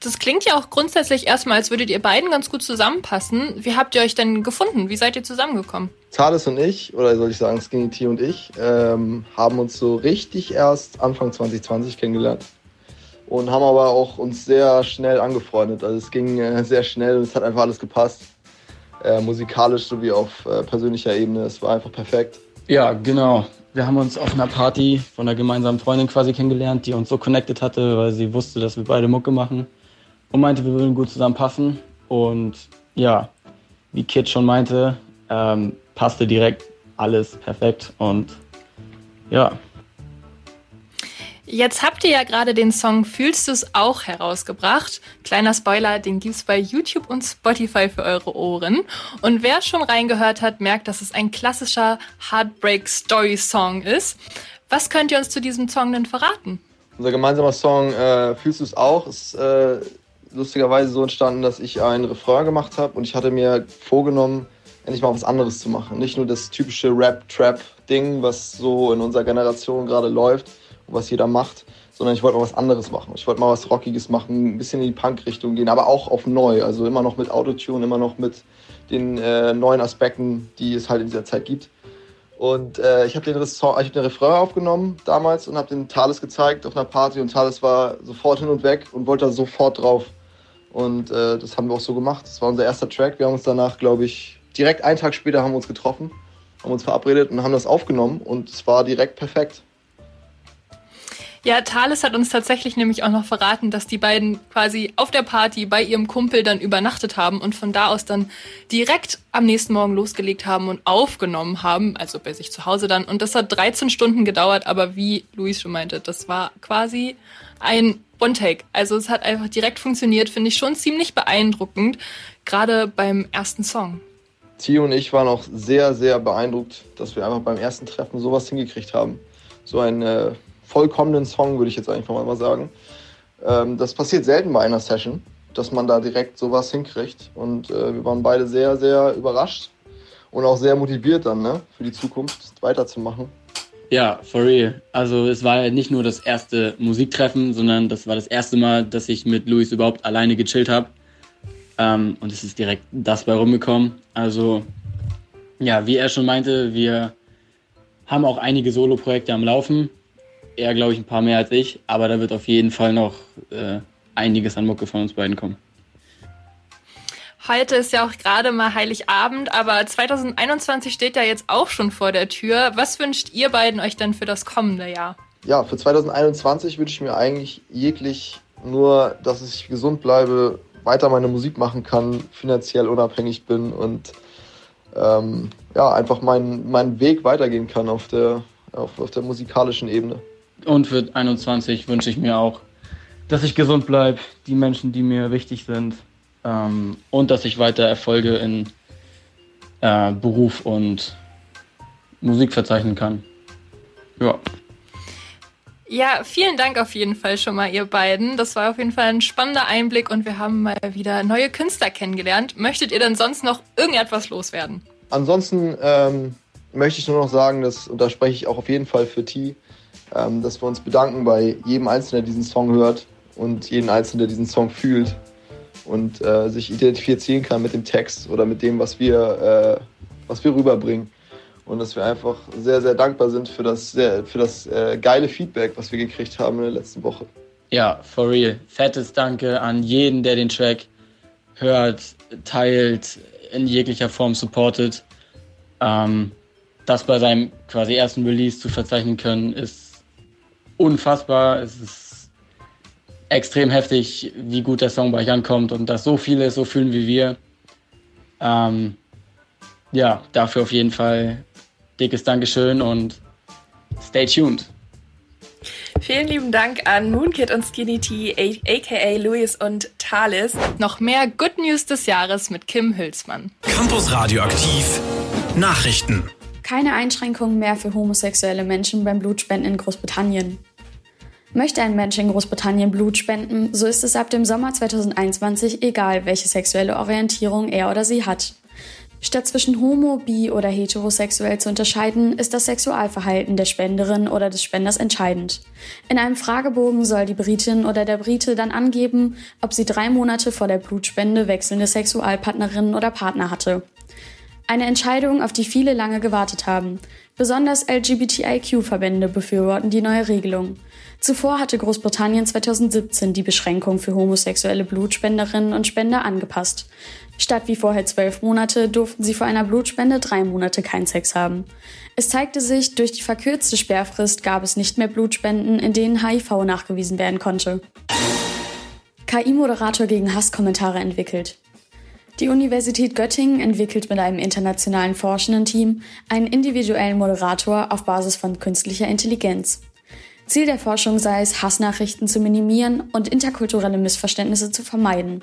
Das klingt ja auch grundsätzlich erstmal, als würdet ihr beiden ganz gut zusammenpassen. Wie habt ihr euch denn gefunden? Wie seid ihr zusammengekommen? Thales und ich, oder soll ich sagen Skinny T und ich, ähm, haben uns so richtig erst Anfang 2020 kennengelernt. Und haben aber auch uns sehr schnell angefreundet. Also es ging äh, sehr schnell und es hat einfach alles gepasst. Äh, musikalisch sowie auf äh, persönlicher Ebene. Es war einfach perfekt. Ja, genau. Wir haben uns auf einer Party von einer gemeinsamen Freundin quasi kennengelernt, die uns so connected hatte, weil sie wusste, dass wir beide Mucke machen und meinte, wir würden gut zusammenpassen. Und ja, wie Kit schon meinte, ähm, passte direkt alles perfekt und ja. Jetzt habt ihr ja gerade den Song Fühlst du's auch herausgebracht. Kleiner Spoiler, den gibt's bei YouTube und Spotify für eure Ohren. Und wer schon reingehört hat, merkt, dass es ein klassischer Heartbreak Story Song ist. Was könnt ihr uns zu diesem Song denn verraten? Unser gemeinsamer Song äh, Fühlst du's auch ist äh, lustigerweise so entstanden, dass ich ein Refrain gemacht habe und ich hatte mir vorgenommen, endlich mal was anderes zu machen. Nicht nur das typische Rap-Trap-Ding, was so in unserer Generation gerade läuft was jeder macht, sondern ich wollte mal was anderes machen. Ich wollte mal was Rockiges machen, ein bisschen in die Punk-Richtung gehen, aber auch auf neu. Also immer noch mit Autotune, immer noch mit den äh, neuen Aspekten, die es halt in dieser Zeit gibt. Und äh, ich habe den, hab den Refrain aufgenommen damals und habe den Thales gezeigt auf einer Party und Thales war sofort hin und weg und wollte da sofort drauf. Und äh, das haben wir auch so gemacht. Das war unser erster Track. Wir haben uns danach, glaube ich, direkt einen Tag später haben wir uns getroffen, haben uns verabredet und haben das aufgenommen und es war direkt perfekt. Ja, Thales hat uns tatsächlich nämlich auch noch verraten, dass die beiden quasi auf der Party bei ihrem Kumpel dann übernachtet haben und von da aus dann direkt am nächsten Morgen losgelegt haben und aufgenommen haben, also bei sich zu Hause dann. Und das hat 13 Stunden gedauert, aber wie Luis schon meinte, das war quasi ein One-Take. Also es hat einfach direkt funktioniert, finde ich schon ziemlich beeindruckend, gerade beim ersten Song. Tio und ich waren auch sehr, sehr beeindruckt, dass wir einfach beim ersten Treffen sowas hingekriegt haben. So einen äh, vollkommenen Song, würde ich jetzt einfach mal sagen. Ähm, das passiert selten bei einer Session, dass man da direkt sowas hinkriegt. Und äh, wir waren beide sehr, sehr überrascht und auch sehr motiviert dann ne, für die Zukunft weiterzumachen. Ja, for real. Also es war nicht nur das erste Musiktreffen, sondern das war das erste Mal, dass ich mit Luis überhaupt alleine gechillt habe. Ähm, und es ist direkt das bei rumgekommen. Also ja, wie er schon meinte, wir haben auch einige Solo-Projekte am Laufen. Er, glaube ich, ein paar mehr als ich, aber da wird auf jeden Fall noch äh, einiges an Mucke von uns beiden kommen. Heute ist ja auch gerade mal Heiligabend, aber 2021 steht ja jetzt auch schon vor der Tür. Was wünscht ihr beiden euch denn für das kommende Jahr? Ja, für 2021 wünsche ich mir eigentlich jeglich nur, dass ich gesund bleibe, weiter meine Musik machen kann, finanziell unabhängig bin und ähm, ja, einfach meinen, meinen Weg weitergehen kann auf der, auf, auf der musikalischen Ebene. Und für 2021 wünsche ich mir auch, dass ich gesund bleibe, die Menschen, die mir wichtig sind ähm, und dass ich weiter Erfolge in äh, Beruf und Musik verzeichnen kann. Ja. Ja, vielen Dank auf jeden Fall schon mal, ihr beiden. Das war auf jeden Fall ein spannender Einblick und wir haben mal wieder neue Künstler kennengelernt. Möchtet ihr denn sonst noch irgendetwas loswerden? Ansonsten ähm, möchte ich nur noch sagen, dass, und da spreche ich auch auf jeden Fall für T, ähm, dass wir uns bedanken bei jedem Einzelnen, der diesen Song hört und jeden Einzelnen, der diesen Song fühlt und äh, sich identifizieren kann mit dem Text oder mit dem, was wir, äh, was wir rüberbringen und dass wir einfach sehr, sehr dankbar sind für das, sehr, für das äh, geile Feedback, was wir gekriegt haben in der letzten Woche. Ja, for real. Fettes Danke an jeden, der den Track hört, teilt, in jeglicher Form supportet. Ähm, das bei seinem quasi ersten Release zu verzeichnen können, ist unfassbar. Es ist extrem heftig, wie gut der Song bei euch ankommt und dass so viele es so fühlen wie wir. Ähm, ja, dafür auf jeden Fall dickes Dankeschön und stay tuned. Vielen lieben Dank an Moonkid und Skinny T, aka Luis und Thales. Noch mehr Good News des Jahres mit Kim Hülsmann. Campus Radioaktiv Nachrichten. Keine Einschränkungen mehr für homosexuelle Menschen beim Blutspenden in Großbritannien. Möchte ein Mensch in Großbritannien Blut spenden, so ist es ab dem Sommer 2021 egal, welche sexuelle Orientierung er oder sie hat. Statt zwischen homo, bi oder heterosexuell zu unterscheiden, ist das Sexualverhalten der Spenderin oder des Spenders entscheidend. In einem Fragebogen soll die Britin oder der Brite dann angeben, ob sie drei Monate vor der Blutspende wechselnde Sexualpartnerinnen oder Partner hatte. Eine Entscheidung, auf die viele lange gewartet haben. Besonders LGBTIQ-Verbände befürworten die neue Regelung. Zuvor hatte Großbritannien 2017 die Beschränkung für homosexuelle Blutspenderinnen und Spender angepasst. Statt wie vorher zwölf Monate durften sie vor einer Blutspende drei Monate keinen Sex haben. Es zeigte sich, durch die verkürzte Sperrfrist gab es nicht mehr Blutspenden, in denen HIV nachgewiesen werden konnte. KI-Moderator gegen Hasskommentare entwickelt. Die Universität Göttingen entwickelt mit einem internationalen Forschenden-Team einen individuellen Moderator auf Basis von künstlicher Intelligenz. Ziel der Forschung sei es, Hassnachrichten zu minimieren und interkulturelle Missverständnisse zu vermeiden.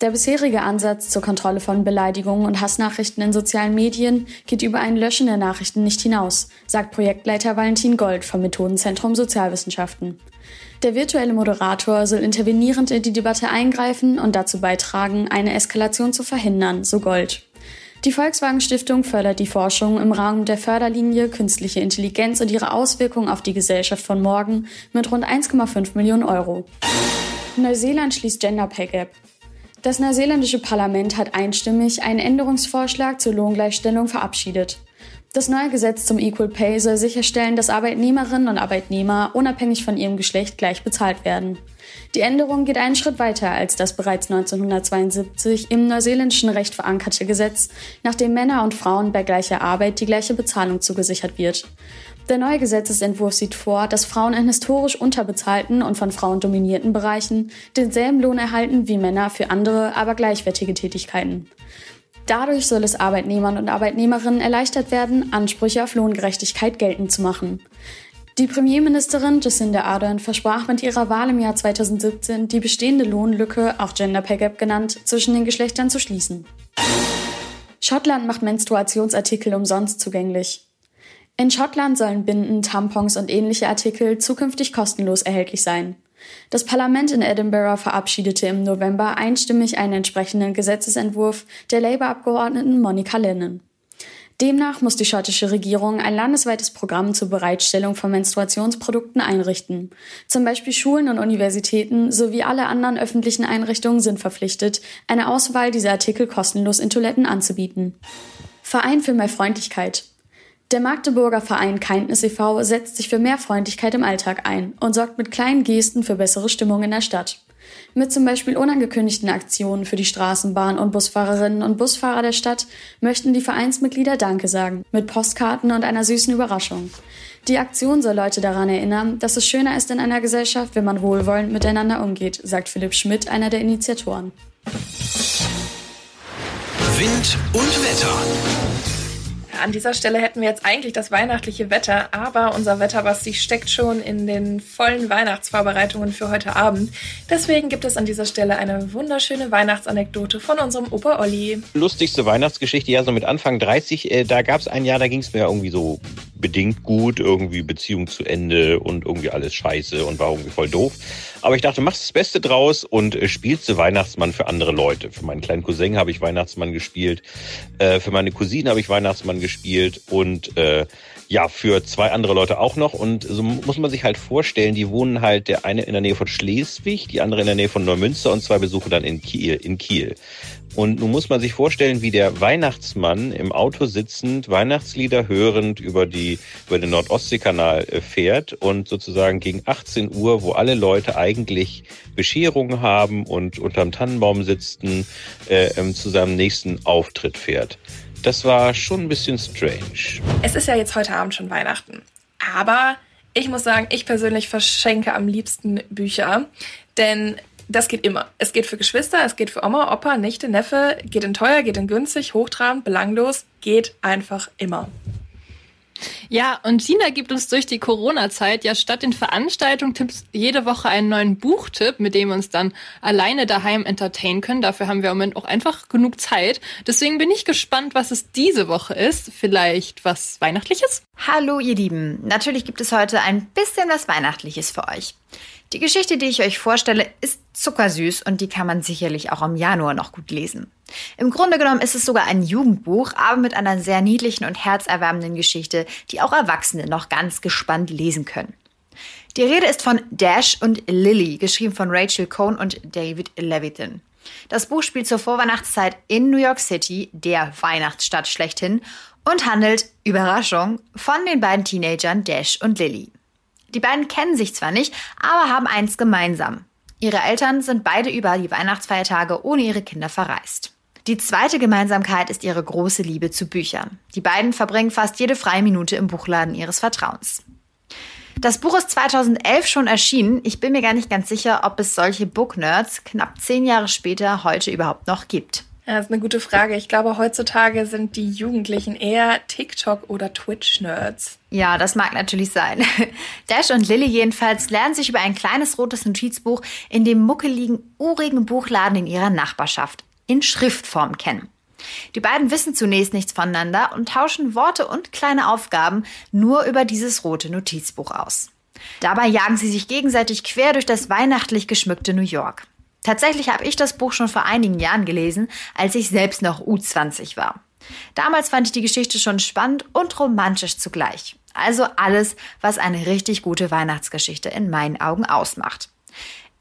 Der bisherige Ansatz zur Kontrolle von Beleidigungen und Hassnachrichten in sozialen Medien geht über ein Löschen der Nachrichten nicht hinaus, sagt Projektleiter Valentin Gold vom Methodenzentrum Sozialwissenschaften. Der virtuelle Moderator soll intervenierend in die Debatte eingreifen und dazu beitragen, eine Eskalation zu verhindern, so Gold. Die Volkswagen Stiftung fördert die Forschung im Rahmen der Förderlinie Künstliche Intelligenz und ihre Auswirkungen auf die Gesellschaft von morgen mit rund 1,5 Millionen Euro. Neuseeland schließt Gender Pay Gap. Das neuseeländische Parlament hat einstimmig einen Änderungsvorschlag zur Lohngleichstellung verabschiedet. Das neue Gesetz zum Equal Pay soll sicherstellen, dass Arbeitnehmerinnen und Arbeitnehmer unabhängig von ihrem Geschlecht gleich bezahlt werden. Die Änderung geht einen Schritt weiter als das bereits 1972 im neuseeländischen Recht verankerte Gesetz, nach dem Männer und Frauen bei gleicher Arbeit die gleiche Bezahlung zugesichert wird. Der neue Gesetzesentwurf sieht vor, dass Frauen in historisch unterbezahlten und von Frauen dominierten Bereichen denselben Lohn erhalten wie Männer für andere, aber gleichwertige Tätigkeiten. Dadurch soll es Arbeitnehmern und Arbeitnehmerinnen erleichtert werden, Ansprüche auf Lohngerechtigkeit geltend zu machen. Die Premierministerin Jacinda Ardern versprach mit ihrer Wahl im Jahr 2017, die bestehende Lohnlücke, auch Gender Pay Gap genannt, zwischen den Geschlechtern zu schließen. Schottland macht Menstruationsartikel umsonst zugänglich. In Schottland sollen Binden, Tampons und ähnliche Artikel zukünftig kostenlos erhältlich sein. Das Parlament in Edinburgh verabschiedete im November einstimmig einen entsprechenden Gesetzesentwurf der Labour-Abgeordneten Monica Lennon. Demnach muss die schottische Regierung ein landesweites Programm zur Bereitstellung von Menstruationsprodukten einrichten. Zum Beispiel Schulen und Universitäten sowie alle anderen öffentlichen Einrichtungen sind verpflichtet, eine Auswahl dieser Artikel kostenlos in Toiletten anzubieten. Verein für mehr Freundlichkeit. Der Magdeburger Verein Kindness e.V. setzt sich für mehr Freundlichkeit im Alltag ein und sorgt mit kleinen Gesten für bessere Stimmung in der Stadt. Mit zum Beispiel unangekündigten Aktionen für die Straßenbahn- und Busfahrerinnen und Busfahrer der Stadt möchten die Vereinsmitglieder Danke sagen, mit Postkarten und einer süßen Überraschung. Die Aktion soll Leute daran erinnern, dass es schöner ist in einer Gesellschaft, wenn man wohlwollend miteinander umgeht, sagt Philipp Schmidt, einer der Initiatoren. Wind und Wetter. An dieser Stelle hätten wir jetzt eigentlich das weihnachtliche Wetter, aber unser Wetterbasti steckt schon in den vollen Weihnachtsvorbereitungen für heute Abend. Deswegen gibt es an dieser Stelle eine wunderschöne Weihnachtsanekdote von unserem Opa Olli. Lustigste Weihnachtsgeschichte, ja, so mit Anfang 30, äh, da gab es ein Jahr, da ging es mir irgendwie so bedingt gut, irgendwie Beziehung zu Ende und irgendwie alles scheiße und war irgendwie voll doof. Aber ich dachte, machst das Beste draus und äh, spielst du Weihnachtsmann für andere Leute. Für meinen kleinen Cousin habe ich Weihnachtsmann gespielt, äh, für meine Cousine habe ich Weihnachtsmann gespielt und äh, ja, für zwei andere Leute auch noch. Und so muss man sich halt vorstellen, die wohnen halt der eine in der Nähe von Schleswig, die andere in der Nähe von Neumünster und zwei Besuche dann in Kiel. In Kiel. Und nun muss man sich vorstellen, wie der Weihnachtsmann im Auto sitzend, Weihnachtslieder hörend über, die, über den Nordostseekanal äh, fährt und sozusagen gegen 18 Uhr, wo alle Leute eigentlich Bescherungen haben und unterm Tannenbaum sitzen, äh, ähm, zu seinem nächsten Auftritt fährt. Das war schon ein bisschen strange. Es ist ja jetzt heute Abend schon Weihnachten. Aber ich muss sagen, ich persönlich verschenke am liebsten Bücher. Denn das geht immer. Es geht für Geschwister, es geht für Oma, Opa, Nichte, Neffe, geht in teuer, geht in günstig, hochtrabend, belanglos, geht einfach immer. Ja, und Sina gibt uns durch die Corona-Zeit ja statt den Veranstaltungstipps jede Woche einen neuen Buchtipp, mit dem wir uns dann alleine daheim entertainen können. Dafür haben wir im Moment auch einfach genug Zeit. Deswegen bin ich gespannt, was es diese Woche ist. Vielleicht was Weihnachtliches? Hallo, ihr Lieben. Natürlich gibt es heute ein bisschen was Weihnachtliches für euch. Die Geschichte, die ich euch vorstelle, ist zuckersüß und die kann man sicherlich auch im Januar noch gut lesen. Im Grunde genommen ist es sogar ein Jugendbuch, aber mit einer sehr niedlichen und herzerwärmenden Geschichte, die auch Erwachsene noch ganz gespannt lesen können. Die Rede ist von Dash und Lily, geschrieben von Rachel Cohn und David Levitin. Das Buch spielt zur Vorweihnachtszeit in New York City, der Weihnachtsstadt schlechthin, und handelt, Überraschung, von den beiden Teenagern Dash und Lily. Die beiden kennen sich zwar nicht, aber haben eins gemeinsam. Ihre Eltern sind beide über die Weihnachtsfeiertage ohne ihre Kinder verreist. Die zweite Gemeinsamkeit ist ihre große Liebe zu Büchern. Die beiden verbringen fast jede freie Minute im Buchladen ihres Vertrauens. Das Buch ist 2011 schon erschienen. Ich bin mir gar nicht ganz sicher, ob es solche Booknerds knapp zehn Jahre später heute überhaupt noch gibt. Ja, ist eine gute Frage. Ich glaube, heutzutage sind die Jugendlichen eher TikTok- oder Twitch-Nerds. Ja, das mag natürlich sein. Dash und Lily jedenfalls lernen sich über ein kleines rotes Notizbuch in dem muckeligen, urigen Buchladen in ihrer Nachbarschaft in Schriftform kennen. Die beiden wissen zunächst nichts voneinander und tauschen Worte und kleine Aufgaben nur über dieses rote Notizbuch aus. Dabei jagen sie sich gegenseitig quer durch das weihnachtlich geschmückte New York. Tatsächlich habe ich das Buch schon vor einigen Jahren gelesen, als ich selbst noch U20 war. Damals fand ich die Geschichte schon spannend und romantisch zugleich. Also alles, was eine richtig gute Weihnachtsgeschichte in meinen Augen ausmacht.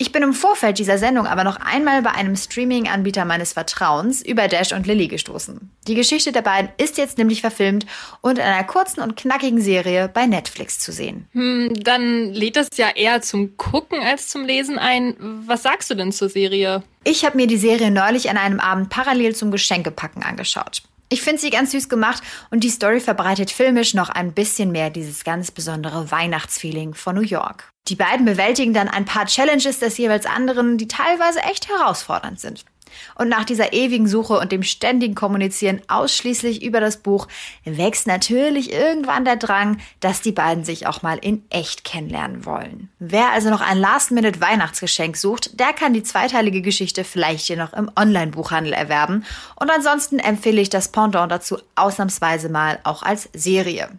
Ich bin im Vorfeld dieser Sendung aber noch einmal bei einem Streaming-Anbieter meines Vertrauens über Dash und Lily gestoßen. Die Geschichte der beiden ist jetzt nämlich verfilmt und in einer kurzen und knackigen Serie bei Netflix zu sehen. Hm, dann lädt das ja eher zum Gucken als zum Lesen ein. Was sagst du denn zur Serie? Ich habe mir die Serie neulich an einem Abend parallel zum Geschenkepacken angeschaut. Ich finde sie ganz süß gemacht und die Story verbreitet filmisch noch ein bisschen mehr dieses ganz besondere Weihnachtsfeeling von New York. Die beiden bewältigen dann ein paar Challenges des jeweils anderen, die teilweise echt herausfordernd sind. Und nach dieser ewigen Suche und dem ständigen Kommunizieren ausschließlich über das Buch wächst natürlich irgendwann der Drang, dass die beiden sich auch mal in echt kennenlernen wollen. Wer also noch ein Last-Minute-Weihnachtsgeschenk sucht, der kann die zweiteilige Geschichte vielleicht hier noch im Online-Buchhandel erwerben. Und ansonsten empfehle ich das Pendant dazu ausnahmsweise mal auch als Serie.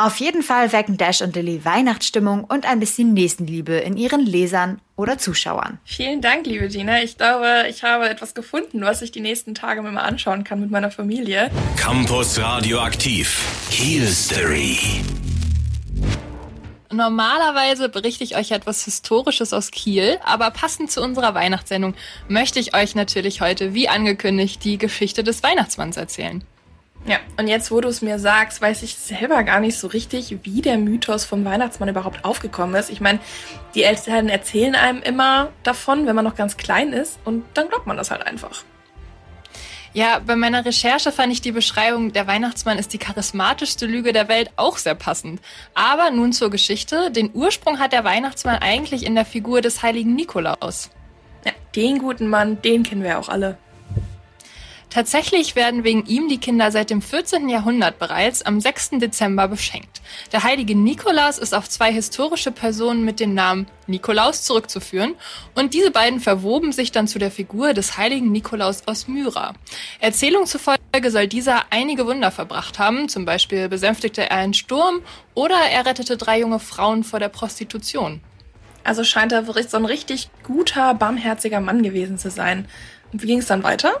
Auf jeden Fall wecken Dash und Lilly Weihnachtsstimmung und ein bisschen Nächstenliebe in ihren Lesern oder Zuschauern. Vielen Dank, liebe Dina. Ich glaube, ich habe etwas gefunden, was ich die nächsten Tage mir mal anschauen kann mit meiner Familie. Campus Radioaktiv. Kiel Story. Normalerweise berichte ich euch etwas Historisches aus Kiel, aber passend zu unserer Weihnachtssendung möchte ich euch natürlich heute, wie angekündigt, die Geschichte des Weihnachtsmanns erzählen. Ja, und jetzt, wo du es mir sagst, weiß ich selber gar nicht so richtig, wie der Mythos vom Weihnachtsmann überhaupt aufgekommen ist. Ich meine, die Eltern erzählen einem immer davon, wenn man noch ganz klein ist, und dann glaubt man das halt einfach. Ja, bei meiner Recherche fand ich die Beschreibung, der Weihnachtsmann ist die charismatischste Lüge der Welt auch sehr passend. Aber nun zur Geschichte. Den Ursprung hat der Weihnachtsmann eigentlich in der Figur des heiligen Nikolaus. Ja, den guten Mann, den kennen wir auch alle. Tatsächlich werden wegen ihm die Kinder seit dem 14. Jahrhundert bereits am 6. Dezember beschenkt. Der heilige Nikolaus ist auf zwei historische Personen mit dem Namen Nikolaus zurückzuführen und diese beiden verwoben sich dann zu der Figur des heiligen Nikolaus aus Myra. Erzählung zufolge soll dieser einige Wunder verbracht haben, zum Beispiel besänftigte er einen Sturm oder er rettete drei junge Frauen vor der Prostitution. Also scheint er so ein richtig guter, barmherziger Mann gewesen zu sein. Und wie ging es dann weiter?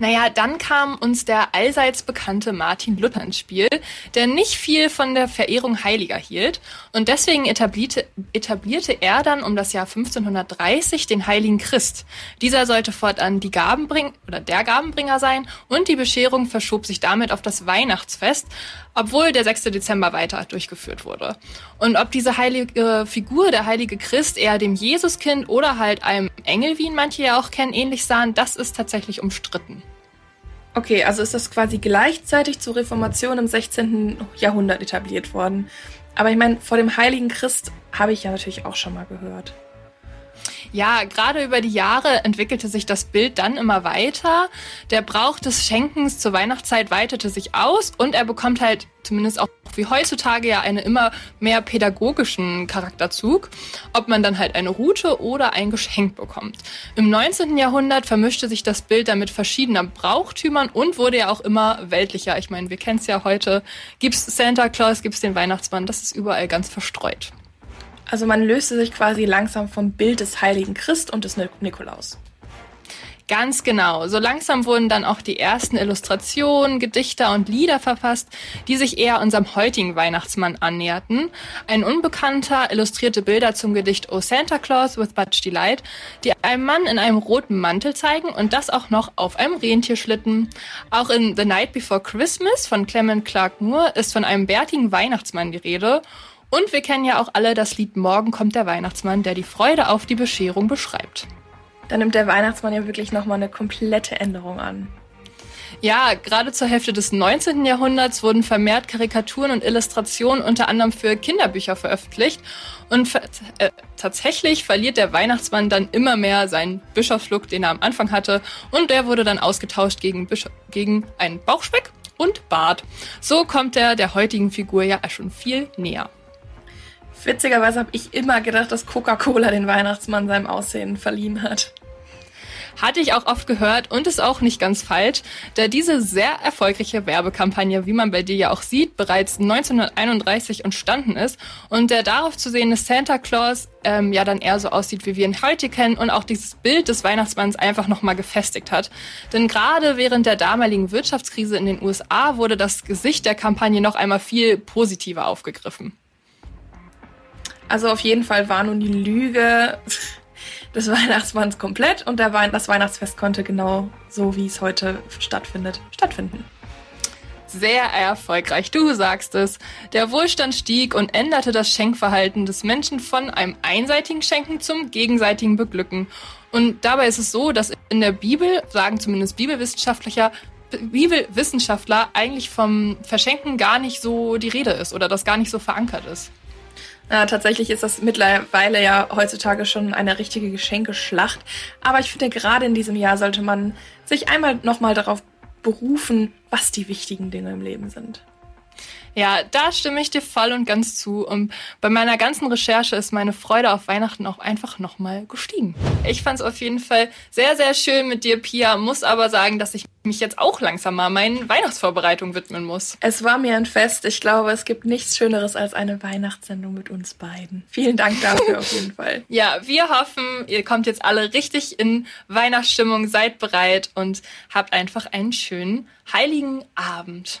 Naja, dann kam uns der allseits bekannte Martin Luther ins Spiel, der nicht viel von der Verehrung Heiliger hielt. Und deswegen etablierte, etablierte er dann um das Jahr 1530 den Heiligen Christ. Dieser sollte fortan die Gabenbring oder der Gabenbringer sein und die Bescherung verschob sich damit auf das Weihnachtsfest, obwohl der 6. Dezember weiter durchgeführt wurde. Und ob diese heilige Figur, der heilige Christ, eher dem Jesuskind oder halt einem Engel, wie ihn manche ja auch kennen, ähnlich sahen, das ist tatsächlich umstritten. Okay, also ist das quasi gleichzeitig zur Reformation im 16. Jahrhundert etabliert worden. Aber ich meine, vor dem heiligen Christ habe ich ja natürlich auch schon mal gehört. Ja, gerade über die Jahre entwickelte sich das Bild dann immer weiter. Der Brauch des Schenkens zur Weihnachtszeit weitete sich aus und er bekommt halt zumindest auch wie heutzutage ja einen immer mehr pädagogischen Charakterzug, ob man dann halt eine Route oder ein Geschenk bekommt. Im 19. Jahrhundert vermischte sich das Bild dann mit verschiedenen Brauchtümern und wurde ja auch immer weltlicher. Ich meine, wir kennen es ja heute. Gibt's Santa Claus, gibt's den Weihnachtsmann, das ist überall ganz verstreut. Also man löste sich quasi langsam vom Bild des heiligen Christ und des Nikolaus. Ganz genau. So langsam wurden dann auch die ersten Illustrationen, Gedichter und Lieder verfasst, die sich eher unserem heutigen Weihnachtsmann annäherten. Ein Unbekannter illustrierte Bilder zum Gedicht O Santa Claus with Much Delight, die einen Mann in einem roten Mantel zeigen und das auch noch auf einem Rentierschlitten. Auch in The Night Before Christmas von Clement Clark Moore ist von einem bärtigen Weihnachtsmann die Rede und wir kennen ja auch alle das Lied Morgen kommt der Weihnachtsmann, der die Freude auf die Bescherung beschreibt. Da nimmt der Weihnachtsmann ja wirklich nochmal eine komplette Änderung an. Ja, gerade zur Hälfte des 19. Jahrhunderts wurden vermehrt Karikaturen und Illustrationen unter anderem für Kinderbücher veröffentlicht. Und äh, tatsächlich verliert der Weihnachtsmann dann immer mehr seinen Bischofslook, den er am Anfang hatte. Und der wurde dann ausgetauscht gegen, Bisch gegen einen Bauchspeck und Bart. So kommt er der heutigen Figur ja schon viel näher. Witzigerweise habe ich immer gedacht, dass Coca-Cola den Weihnachtsmann seinem Aussehen verliehen hat. Hatte ich auch oft gehört und ist auch nicht ganz falsch, da diese sehr erfolgreiche Werbekampagne, wie man bei dir ja auch sieht, bereits 1931 entstanden ist und der darauf zu sehende Santa Claus ähm, ja dann eher so aussieht, wie wir ihn heute kennen und auch dieses Bild des Weihnachtsmanns einfach nochmal gefestigt hat. Denn gerade während der damaligen Wirtschaftskrise in den USA wurde das Gesicht der Kampagne noch einmal viel positiver aufgegriffen. Also auf jeden Fall war nun die Lüge des Weihnachtsmanns komplett und der Wein das Weihnachtsfest konnte genau so, wie es heute stattfindet, stattfinden. Sehr erfolgreich, du sagst es. Der Wohlstand stieg und änderte das Schenkverhalten des Menschen von einem einseitigen Schenken zum gegenseitigen Beglücken. Und dabei ist es so, dass in der Bibel, sagen zumindest Bibelwissenschaftler, Bibelwissenschaftler eigentlich vom Verschenken gar nicht so die Rede ist oder das gar nicht so verankert ist. Äh, tatsächlich ist das mittlerweile ja heutzutage schon eine richtige Geschenkeschlacht. Aber ich finde, gerade in diesem Jahr sollte man sich einmal nochmal darauf berufen, was die wichtigen Dinge im Leben sind. Ja, da stimme ich dir voll und ganz zu. Und bei meiner ganzen Recherche ist meine Freude auf Weihnachten auch einfach nochmal gestiegen. Ich fand es auf jeden Fall sehr, sehr schön mit dir, Pia. Muss aber sagen, dass ich mich jetzt auch langsam mal meinen Weihnachtsvorbereitungen widmen muss. Es war mir ein Fest. Ich glaube, es gibt nichts Schöneres als eine Weihnachtssendung mit uns beiden. Vielen Dank dafür auf jeden Fall. Ja, wir hoffen, ihr kommt jetzt alle richtig in Weihnachtsstimmung, seid bereit und habt einfach einen schönen heiligen Abend.